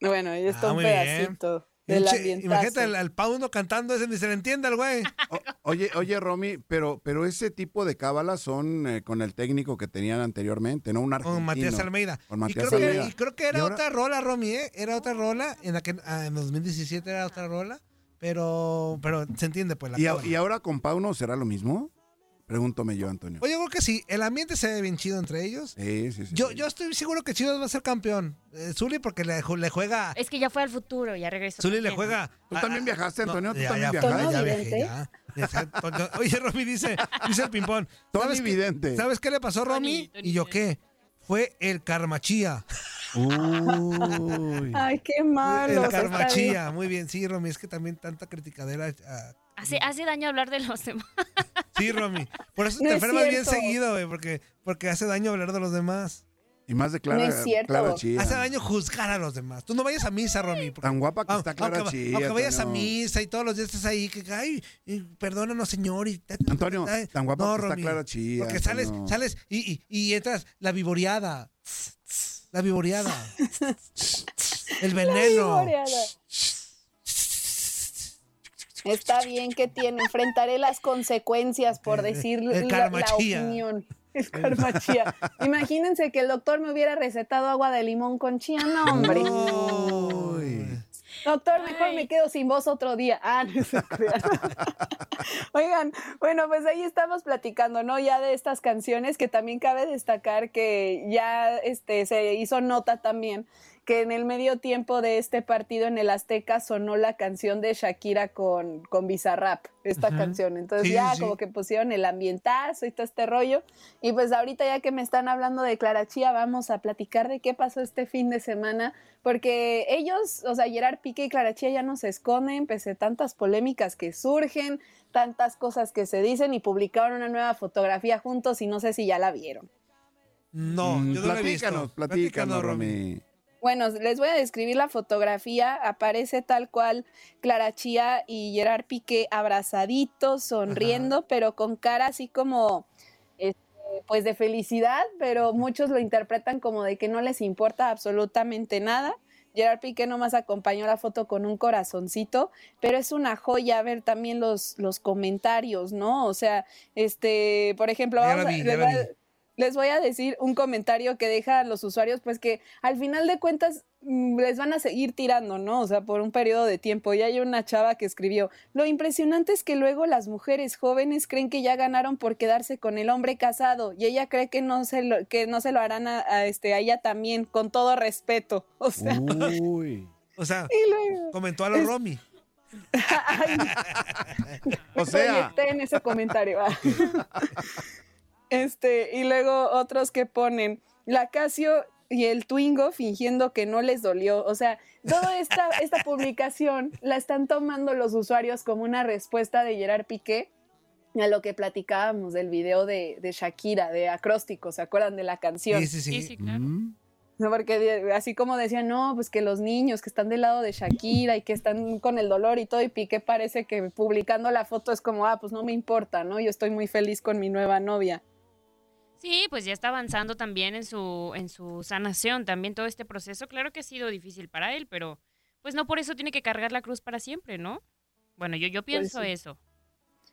bueno, ahí está Ah, un muy bien. pedacito del. Imagínate al, al Pauno cantando ese, ni se le entiende al güey. O- oye, oye, Romy, pero, pero ese tipo de cábalas son eh, con el técnico que tenían anteriormente, ¿no? Un argentino. Con Matías Almeida. Con y, Matías creo que, Almeida. y creo que era Y ahora- otra rola, Romy, ¿eh? Era otra rola. En, la que, ah, en 2017 era otra rola. Pero, pero se entiende, pues. La ¿Y, a- y ahora con Pauno será lo mismo? Pregúntame yo, Antonio. Oye, yo creo que sí. El ambiente se ve bien chido entre ellos. Sí, sí, sí. Yo, yo estoy seguro que Chivas va a ser campeón. Eh, Zuli porque le, le juega... Es que ya fue al futuro, ya regresó. Zuli le juega... ¿Tú a- también viajaste, Antonio? ¿Tú ya, también ya, viajaste? ya, ¿Tono viajé, vidente? ya. Oye, Romy dice, dice el ping-pong. Tony ¿Sabes qué- Vidente. ¿Sabes qué le pasó Tony, Romy? Tony ¿Y yo qué? Fue el Carmachía. Uy. Ay, qué malo. el Carmachía. Muy bien, sí, Romy. Es que también tanta criticadera. ah, Hace, hace daño hablar de los demás. Sí, Romy. Por eso No te es enfermas bien seguido, güey. Porque, porque hace daño hablar de los demás. Y más de Clara, No es cierto. Clara Chía. Hace daño juzgar a los demás. Tú no vayas a misa, Romy. porque- Tan guapa que Ah, está Clara aunque, Chía. aunque vayas a misa y todos los días estés ahí, que, ay, y perdónanos, señor. Y, Antonio, ay, tan guapa no, que está Clara Chía. Porque sales, Antonio. sales y, y, y entras la vivoreada. La vivoreada. El veneno. Vivoreada. Está bien que tiene, enfrentaré las consecuencias por decir el la, opinión. El karmachía. Imagínense que el doctor me hubiera recetado agua de limón con chía, no, hombre. Uy. Doctor, mejor Ay. me quedo sin voz otro día. Ah, no se crean. Oigan, bueno, pues ahí estamos platicando, ¿no? Ya de estas canciones que también cabe destacar que ya este, se hizo nota también que en el medio tiempo de este partido en el Azteca sonó la canción de Shakira con, con Bizarrap, esta canción. Entonces Sí, ya sí. como que pusieron el ambientazo y todo este rollo. Y pues ahorita ya que me están hablando de Clara Chía, vamos a platicar de qué pasó este fin de semana, porque ellos, o sea, Gerard Piqué y Clara Chía ya no se esconden, pese a tantas polémicas que surgen, tantas cosas que se dicen y publicaron una nueva fotografía juntos y no sé si ya la vieron. No, Mm, yo no he visto. platícanos, platícanos, Romy. Bueno, les voy a describir la fotografía. Aparece tal cual Clara Chía y Gerard Piqué abrazaditos, sonriendo, pero con cara así como, este, pues de felicidad, pero muchos lo interpretan como de que no les importa absolutamente nada. Gerard Piqué nomás acompañó la foto con un corazoncito, pero es una joya ver también los, los comentarios, ¿no? O sea, este, por ejemplo, vamos a- les voy. Les voy a decir un comentario que dejan los usuarios, pues que al final de cuentas mm, les van a seguir tirando, ¿no? O sea, por un periodo de tiempo. Y hay una chava que escribió, lo impresionante es que luego las mujeres jóvenes creen que ya ganaron por quedarse con el hombre casado y ella cree que no se lo, que no se lo harán a, a este, a ella también, con todo respeto. O sea, Uy. O sea, y luego... comentó a los Es- Romy. Ay, O sea, en ese comentario. Este, y luego otros que ponen la Casio y el Twingo fingiendo que no les dolió. O sea, toda esta, esta publicación la están tomando los usuarios como una respuesta de Gerard Piqué a lo que platicábamos del video de, de Shakira, de Acróstico, ¿se acuerdan de la canción? Sí, sí, Sí, sí. sí, claro. mm, No, Porque así como decían, no, pues que los niños que están del lado de Shakira y que están con el dolor y todo, y Piqué parece que publicando la foto es como, ah, pues no me importa, ¿no? Yo estoy muy feliz con mi nueva novia. Sí, pues ya está avanzando también en su, en su sanación, también todo este proceso. Claro que ha sido difícil para él, pero pues no por eso tiene que cargar la cruz para siempre, ¿no? Bueno, yo, yo pienso sí. eso.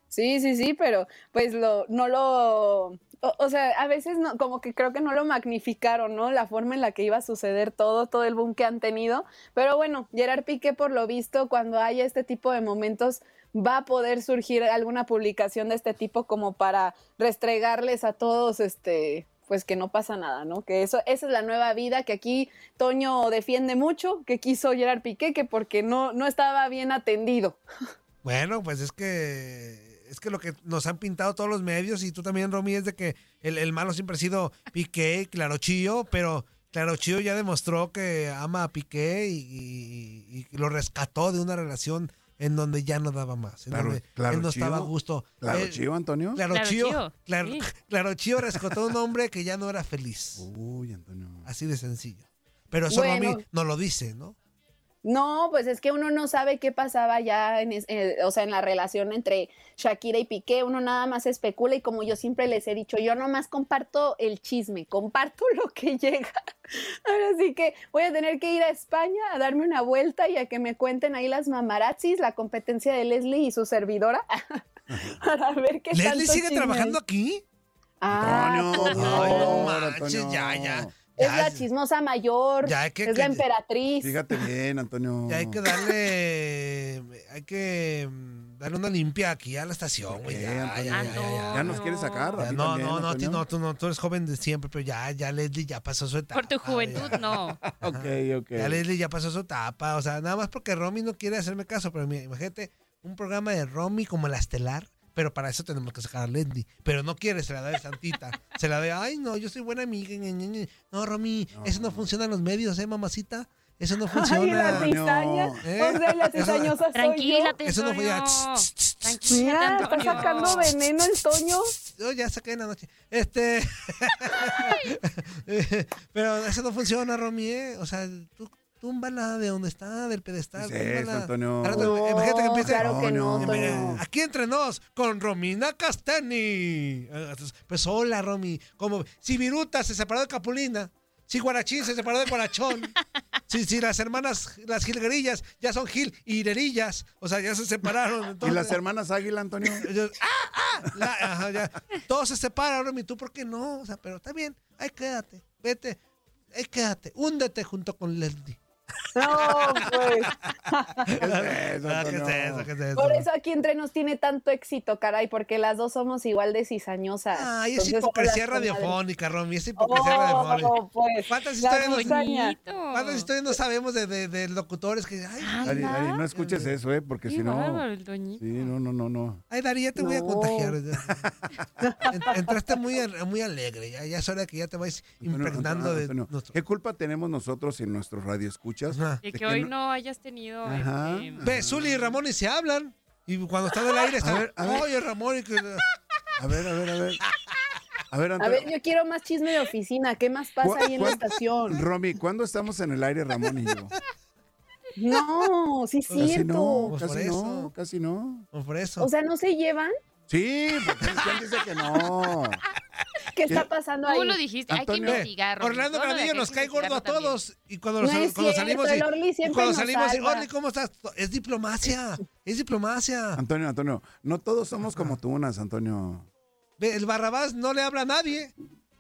Sí, sí, sí, pero pues lo, no lo, o, o sea, a veces no, como que creo que no lo magnificaron, ¿no? La forma en la que iba a suceder todo, todo el boom que han tenido. Pero bueno, Gerard Piqué, por lo visto, cuando haya este tipo de momentos, va a poder surgir alguna publicación de este tipo como para restregarles a todos, este, pues que no pasa nada, ¿no? Que eso, esa es la nueva vida que aquí Toño defiende mucho, que quiso Gerard Piqué, que porque no, no estaba bien atendido. Bueno, pues es que es que lo que nos han pintado todos los medios y tú también, Romy, es de que el, el malo siempre ha sido Piqué, Claro Chío, pero Claro Chío ya demostró que ama a Piqué y lo rescató de una relación en donde ya no daba más, en Claro- donde Claro él no Chío. estaba a gusto. Claro, Él- chivo, Antonio. Claro, Claro Chío, Chío, claro, sí. Claro Chío rescató a un hombre que ya no era feliz. Uy, Antonio. Así de sencillo. Pero eso Bueno. Romy no lo dice, ¿no? No, pues es que uno no sabe qué pasaba ya en, eh, o sea, en la relación entre Shakira y Piqué, uno nada más especula y como yo siempre les he dicho, yo nomás comparto el chisme, comparto lo que llega. Ahora sí que voy a tener que ir a España a darme una vuelta y a que me cuenten ahí las mamarazzis, la competencia de Leslie y su servidora, para ver qué ¿Leslie tanto sigue chisme trabajando aquí? Ah, no favor. manches, Antonio. ya, ya. Es la chismosa mayor, Ya hay que- es la emperatriz. Fíjate bien, Antonio. Ya hay que darle. Hay que mm, darle una limpia aquí a la estación, güey. Ya, ya, Antonio. ya, ya, ya. Ya nos quieres sacar. no, también, no, no, no, tú no, tú eres joven de siempre, pero ya, ya Leslie ya pasó su etapa. Por tu juventud, ya. no. Ok, ok. Ya Leslie ya pasó su etapa, o sea, nada más porque Romy no quiere hacerme caso, pero mira, imagínate un programa de Romy como la estelar, pero para eso tenemos que sacar a Leslie. Pero no quiere, se la da de santita. se la de, ay, no, yo soy buena amiga. ñe, ñe, ñe". No, Romy, eso no funciona en los medios, ¿eh, mamacita? Eso no Ay, funciona. la cizaña. ¿Eh? O sea, la Eso- cizañosa soy yo. Tranquilate, Eso no fue ya. Tranquila, Mira, está sacando veneno el Toño. Yo ya saqué en la noche. Este. Pero eso no funciona, Romy, ¿eh? O sea, tú túmbala de donde está, del pedestal. ¿Qué es. Antonio? Ahora te- No, imagínate que empiece. claro que no, No, Toño. Aquí entre nos, con Romina Castani. Eh, Pues hola, Romy. Como si Viruta se separó de Capulina. Si Guarachín se separó de Guarachón. Si, si las hermanas, las Gilguerillas, ya son Gil y Hirerillas. O sea, ya se separaron. ¿Y las hermanas Águila, Antonio? ellos, ¡ah, ah! La- ajá, ya. Todos se separan, Romy, ¿tú por qué no? O sea, pero está bien, ahí quédate, vete, ahí quédate, húndete junto con Leslie. No, pues. ¿Qué es eso, ¿Qué es eso? ¿Qué es eso? Por eso aquí entre nos tiene tanto éxito, caray, porque las dos somos igual de cizañosas. Ay, es Entonces, hipocresía radiofónica, Romy, es hipocresía radiofónica. Oh, pues. ¿Cuántas historias, nos, cizaña. Bonito. ¿Cuántas historias no sabemos de, de- de locutores que, ay, Ari, Ari, no escuches eso, ¿eh? Porque si no... Sí, no, no, no, no. ay, Dari, ya te voy a No. contagiar. En- Entraste muy, muy alegre, ya, ya es hora de que ya te vayas Antonio, impregnando de Antonio, nuestro... ¿Qué culpa tenemos nosotros en nuestros radioescuchas? Ajá. De De que que hoy no- no hayas tenido. Ajá. este, Ve, Zuli y Ramón y se hablan. Y cuando están el aire están, ver, a ver. oye Ramón, y que... A ver, a ver, a ver. A ver, A Antonio. ver, yo quiero más chisme de oficina. ¿Qué más pasa ¿cu- ahí en la estación? Romy, ¿cuándo estamos en el aire, Ramón y yo? No, sí es Casi cierto. no, Pues por casi eso. no, casi no. Pues por eso. O sea, ¿no se llevan? Sí, porque ¿quién dice que no? ¿Qué está pasando Tú ahí? lo dijiste, hay que Antonio. investigar. Orlando Granillo nos cae gordo a también. todos. Y cuando, No cuando cierto, salimos. y- cuando salimos, y. Orly, ¿cómo estás? Es diplomacia. Es diplomacia. Antonio, Antonio, no todos somos como tunas, Antonio. Ve, El Barrabás no le habla a nadie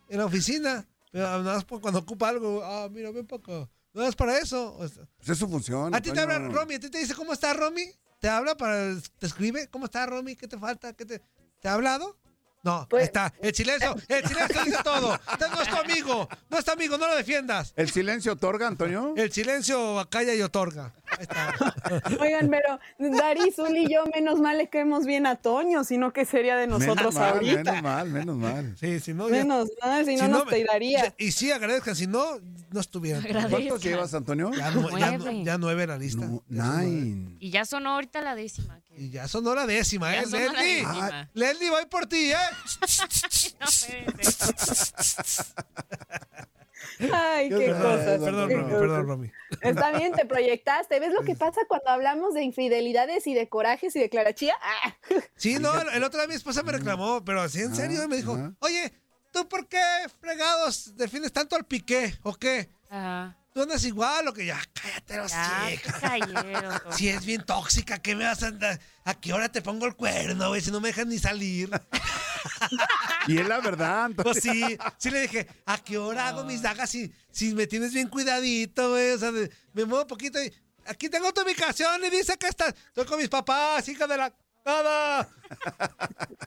en la oficina. Pero nada más cuando ocupa algo. Ah, mira, ven acá. No es para eso. O sea, Pues es su función. a ti te habla Antonio. Romy. A ti te dice, ¿cómo está Romy? ¿Te habla para. ¿Te escribe? ¿Cómo está Romy? ¿Qué te falta? ¿Qué te, ¿te ha hablado? No, Pues- ahí está. El silencio. El silencio dice todo. Usted no es tu amigo. No es tu amigo. No lo defiendas. ¿El silencio otorga, Antonio? El silencio acalla y otorga. Ahí está. Oigan, pero Dari, Zul y yo, menos mal le caemos bien a Toño, sino que sería de nosotros menos mal, ahorita. menos mal, menos mal. Sí, si no. ya- Menos mal, si no nos tiraría. Y sí, agradezcan. Si no, no estuvieran. ¿Cuántos llevas, Antonio? Ya, nu- ya, nu- Nueve. ya nueve en la lista. No, nine. Y ya sonó ahorita la décima. que- Y ya sonó la décima, ¿eh? Leslie. décima. Leslie, voy por ti, ¿eh? Ay, Qué cosas. Perdón, qué Romy, cosas. perdón, Romy. Está bien, te proyectaste. ¿Ves lo que pasa cuando hablamos de infidelidades y de corajes y de clarachía? Ah, Sí, no, el, el otro día mi esposa me reclamó, pero así en serio, y me dijo, oye, ¿tú por qué fregados defines tanto al piqué? ¿O qué? Ajá. ¿Tú andas igual o que ya? Cállate los todos. Si es bien tóxica, ¿qué me vas a andar? ¿A qué hora te pongo el cuerno, güey? Si no me dejas ni salir. Y es la verdad, Antonio. Pues sí, sí le dije, ¿a qué hora hago mis dagas si, si me tienes bien cuidadito, güey? O sea, me muevo poquito y aquí tengo tu ubicación y dice que estás. Estoy con mis papás, hija de la. ¡Nada!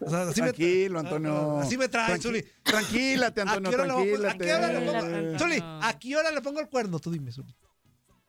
O sea, así me- Tranquilo, Antonio. Así me trae, Tranqui- Zuli. Tranquilate, ¿A qué Antonio, pongo- ¿A qué hora le pongo? tranquilate. Zuli, ¿a qué hora le pongo el cuerno? Tú dime, Zuli.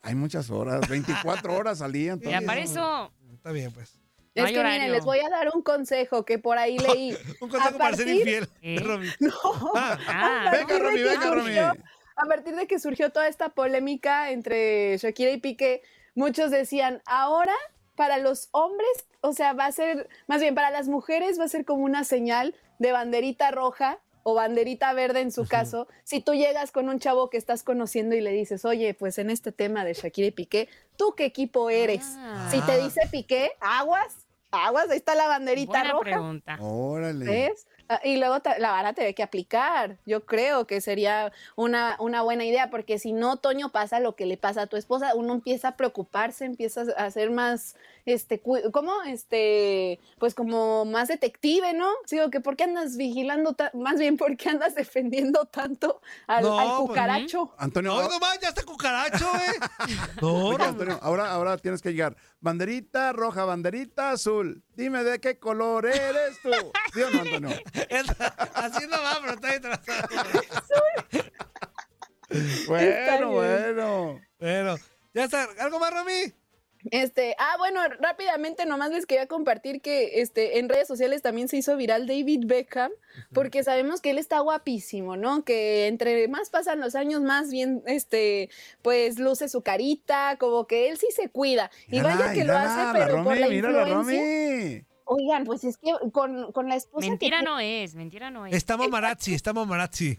Hay muchas horas, 24 horas al día, Antonio. Ya para eso. Está bien, pues. Es que miren, les voy a dar un consejo que por ahí leí. Un consejo A para ser partir- infiel. ¿Eh? Romy. No. Ah, Ah, Venga, Romy, que venga, Romy. surgió- A partir de que surgió toda esta polémica entre Shakira y Piqué, muchos decían, ahora para los hombres, o sea, va a ser, más bien para las mujeres va a ser como una señal de banderita roja o banderita verde en su caso, si tú llegas con un chavo que estás conociendo y le dices, oye, pues en este tema de Shakira y Piqué, ¿tú qué equipo eres? Ah. Si te dice Piqué, aguas, aguas, ahí está la banderita buena roja. pregunta. Órale. ¿Ves? Ah, Y luego la van a tener que aplicar. Yo creo que sería una, una buena idea, porque si no, Toño, pasa lo que le pasa a tu esposa, uno empieza a preocuparse, empieza a ser más, este, ¿cómo? Este, pues como más detective, ¿no? Digo, que ¿por qué andas vigilando, más bien, ¿por qué andas defendiendo tanto al, No, al pues, cucaracho? Antonio, No, no más, ya está cucaracho, güey. No, Oye. Antonio, ahora, ahora tienes que llegar. Banderita roja, banderita azul. Dime de qué color eres tú. ¿Sí o no, Antonio? Así no va, pero está ahí trazado. Bueno, bueno. Bueno, ya está. ¿Algo más, Romy? Este, ah, bueno, rápidamente nomás les quería compartir que este, en redes sociales también se hizo viral David Beckham, porque sabemos que él está guapísimo, ¿no? Que entre más pasan los años, más bien, este, pues luce su carita, como que él sí se cuida. Y vaya que lo hace, la pero por la influencia. Oigan, pues es que con, con la esposa Mentira que no es, mentira no es. Está mamarazzi, está mamarazzi.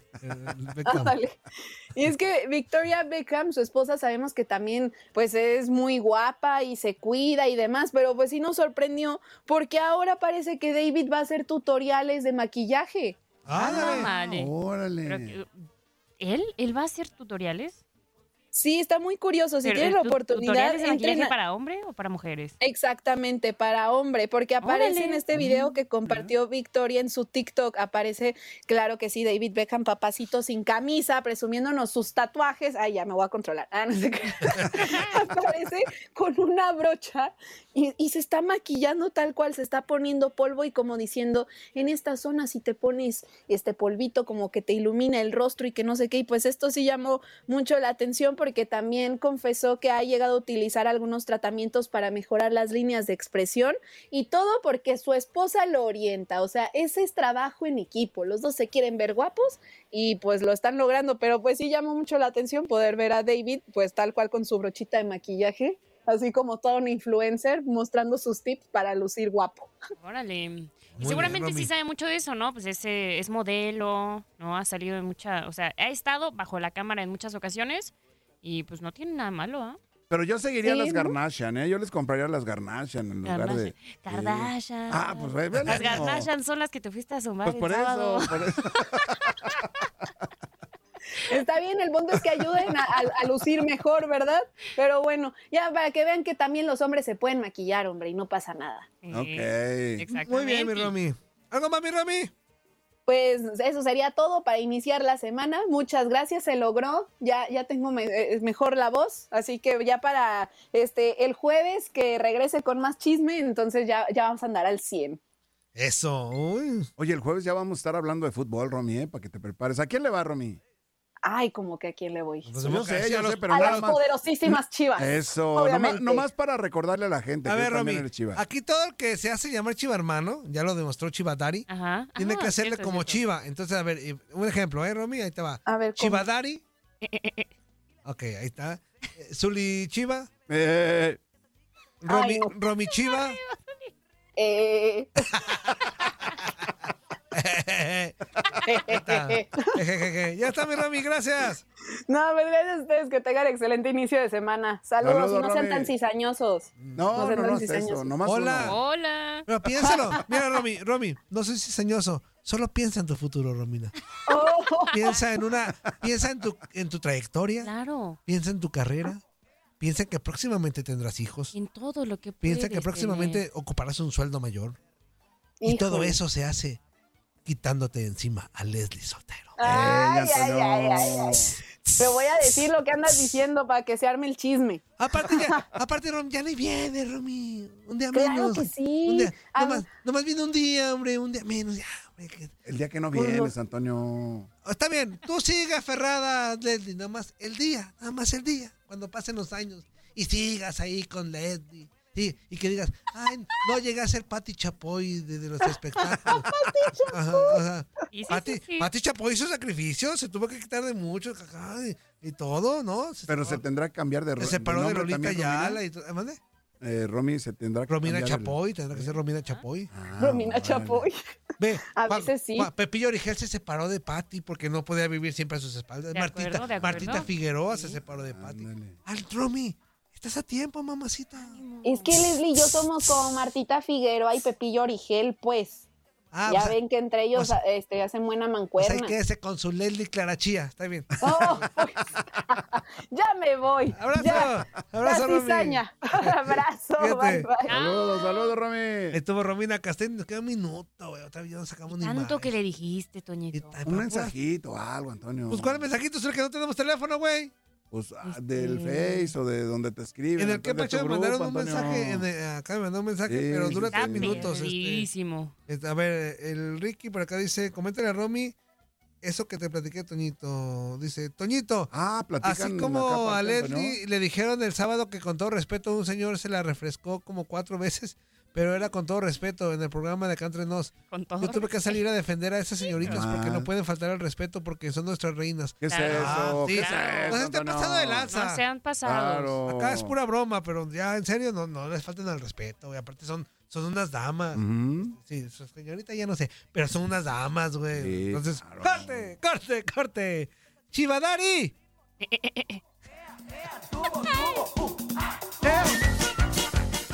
Y es que Victoria Beckham, su esposa, sabemos que también pues es muy guapa y se cuida y demás, pero pues sí nos sorprendió porque ahora parece que David va a hacer tutoriales de maquillaje. Ándale. Ah, vale. Órale. Pero ¿Él? ¿Él va a hacer tutoriales? Sí, está muy curioso. Si Pero, ¿el la tu- oportunidad, ¿Tutoriales de entren maquillaje a- para hombre o para mujeres? Exactamente, para hombre, porque aparece en este video que compartió Victoria en su TikTok, aparece, claro que sí, David Beckham, papacito sin camisa, presumiéndonos sus tatuajes. Ay, ya me voy a controlar. Ah, no sé qué. aparece con una brocha y, y se está maquillando tal cual, se está poniendo polvo y como diciendo, en esta zona si te pones este polvito como que te ilumina el rostro y que no sé qué, y pues esto sí llamó mucho la atención porque también confesó que ha llegado a utilizar algunos tratamientos para mejorar las líneas de expresión y todo porque su esposa lo orienta, o sea, ese es trabajo en equipo, los dos se quieren ver guapos y pues lo están logrando, pero pues sí llamó mucho la atención poder ver a David pues tal cual con su brochita de maquillaje. así como toda una influencer mostrando sus tips para lucir guapo. Órale. Y seguramente bien, sí sabe mucho de eso, ¿no? Pues ese es modelo, ¿no? Ha salido en mucha, o sea, ha estado bajo la cámara en muchas ocasiones y pues no tiene nada malo, ¿ah? Pero yo seguiría Sí, las ¿no? ¿eh? Yo les compraría las Garnachan en lugar de... Kardashian. Ah, pues ve, ve Las eso. Kardashian son las que te fuiste a sumar Pues el por eso, por eso. Está bien, el punto es que ayuden a, a- a lucir mejor, ¿verdad? Pero bueno, ya para que vean que también los hombres se pueden maquillar, hombre, y no pasa nada. Ok. Exactamente. Muy bien, mi Romy. ¿Algo más, mi Romy? Pues eso sería todo para iniciar la semana. Muchas gracias, se logró. Ya, ya tengo me- eh, mejor la voz, así que ya para este el jueves que regrese con más chisme, entonces ya, ya vamos a andar al 100. Eso. Uy. Oye, el jueves ya vamos a estar hablando de fútbol, Romy, ¿eh? Para que te prepares. ¿A quién le va, Romy? Ay, como que a quién le voy. Pues yo sé, yo sé, pero a nada las más. poderosísimas chivas. Eso, nomás, Obviamente. nomás para recordarle a la gente A que ver, Romy, chiva. aquí todo el que se hace llamar Chiva hermano, ya lo demostró Chivatari, Ajá. tiene que hacerle cierto, como cierto. Chiva. Entonces, a ver, un ejemplo, ¿eh, Romy? Ahí te va. A ver, ¿cómo? Chivadari. Ok, ahí está. Eh, Zuli Chiva. Eh, Romy, Ay, no. Romy Chiva. Eh, está. Ya está, mi Romy, gracias. no, pues gracias a ustedes que tengan excelente inicio de semana. Saludos no sean tan cizañosos. no, No no, sean no, tan es eso, cizañosos. nomás Hola. uno. Hola. Pero piénsalo. Mira, Romy, Romy, no soy cizañoso. Solo piensa en tu futuro, Romina. Oh, Piensa en una, piensa en tu, en tu trayectoria, Claro. piensa en tu carrera, piensa que próximamente tendrás hijos, En todo lo que piensa que próximamente tener. ocuparás un sueldo mayor. Y todo eso se hace quitándote encima a Leslie Sotero. Ay, ay, ay, ay, Antonio. ay. Te voy a decir lo que andas diciendo para que se arme el chisme. Aparte, ya, aparte, Rom, ya ni viene, Romy. Un día Claro menos. que sí. Un día, Ah, nomás, nomás viene un día, hombre, un día menos. Ya, hombre, que- El día que no vienes, Antonio. Está bien, tú sigue aferrada, Leslie, nada más el día, nada más el día, cuando pasen los años. Y sigas ahí con Leslie. Sí, y que digas, ay, no llegué a ser Pati Chapoy de, de los espectáculos. Ajá, ajá. Y sí, Pati, sí, sí. Pati Chapoy hizo sacrificio, se tuvo que quitar de mucho caca, y, y todo, ¿no? Se Pero se tendrá que cambiar de se separó de, nombre Lolita también, Yala Romina. y todo. ¿eh, mande? Eh, Romy se tendrá que Romina el- Chapoy, tendrá que ser Romina Chapoy. Ah, Romina. Chapoy. Ve, A veces sí. Pepillo Origel se separó de Patti porque no podía vivir siempre a sus espaldas. De Martita, acuerdo, de acuerdo. Martita Figueroa se separó de Patti. Ándale. Al Romy, estás a tiempo, mamacita. Es que Leslie y yo somos como Martita Figueroa y Pepillo Origel, pues. Ah, ya o sea, ven que entre ellos o sea- este, hacen buena o sea, mancuerna. quédese con su Leslie Clarachía, está bien. Oh, pues, ya me voy. Abrazo, Ya. abrazo, La Romy. cizaña. Abrazo. Fíjate. Bye, bye. Saludos, saludos, Romy. Estuvo Romina Castell, nos queda un minuto, güey. Otra vez ya no sacamos ni Tanto que le dijiste, Toñito. Un mensajito, algo, Antonio. Pues, ¿cuál mensajito? Es el que no tenemos teléfono, güey. Pues ah, Este- del Face o de donde te escriben. En el que tu me mandaron un Antonio. mensaje. en el- acá me mandó un mensaje, Sí, pero dura sí. tres Está minutos. este. Este, a ver, el Ricky por acá dice, coméntale a Romy eso que te platiqué, Toñito. Dice, Toñito, Ah, así como a. Leslie le dijeron el sábado que con todo respeto un señor se la refrescó como cuatro veces, pero era con todo respeto en el programa de Acá Entre Nos. Con todo. Yo tuve que salir a defender a esas señoritas porque Ah. no pueden faltar al respeto porque son nuestras reinas. ¿Qué es Claro. eso? Ah, sí. ¿Qué es Claro. eso, No se esté Antonio? pasando de lanza. No sean pasados. Claro. Acá es pura broma, pero ya en serio no, no les falten al respeto, güey. Aparte son, son unas damas. Ujú. Sí, su señorita ya no sé, pero son unas damas, güey. Sí, Entonces, claro. corte, corte, corte. Chivadari.